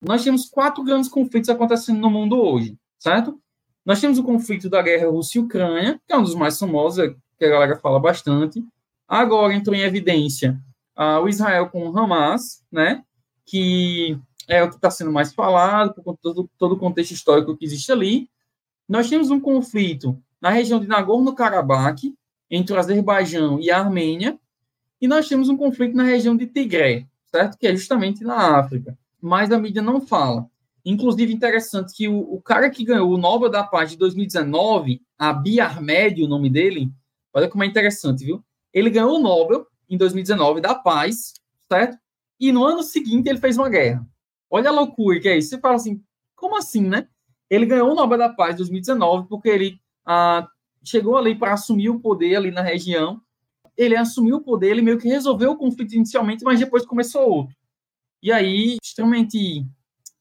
nós temos quatro grandes conflitos acontecendo no mundo hoje, certo? Nós temos o conflito da guerra Rússia e Ucrânia, que é um dos mais famosos, é, que a galera fala bastante. Agora entrou em evidência uh, o Israel com o Hamas, né? Que é o que está sendo mais falado, por todo, todo o contexto histórico que existe ali. Nós temos um conflito na região de Nagorno-Karabakh, entre o Azerbaijão e a Armênia, e nós temos um conflito na região de Tigré, certo? Que é justamente na África. Mas a mídia não fala. Inclusive, interessante que o, o cara que ganhou o Nobel da Paz de 2019, Abiy Ahmed, o nome dele, olha como é interessante, viu? Ele ganhou o Nobel em 2019 da Paz, certo? E no ano seguinte ele fez uma guerra. Olha a loucura que é isso. Você fala assim, como assim, né? Ele ganhou o Nobel da Paz em 2019 porque ele ah, chegou ali para assumir o poder ali na região. Ele assumiu o poder, ele meio que resolveu o conflito inicialmente, mas depois começou outro. E aí, extremamente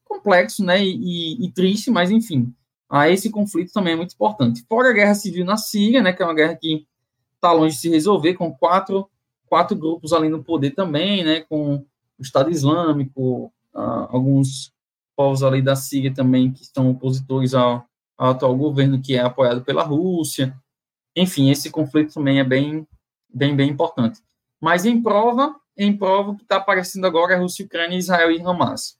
complexo, né, e, e triste, mas enfim, ah, esse conflito também é muito importante. Fora a guerra civil na Síria, né, que é uma guerra que está longe de se resolver, com quatro, quatro grupos ali no poder também, né, com o Estado Islâmico, ah, alguns povos ali da Síria também que estão opositores ao, ao atual governo, que é apoiado pela Rússia. Enfim, esse conflito também é bem, bem, bem importante. Mas em prova, em prova, que está aparecendo agora é Rússia, Ucrânia, Israel e Hamas.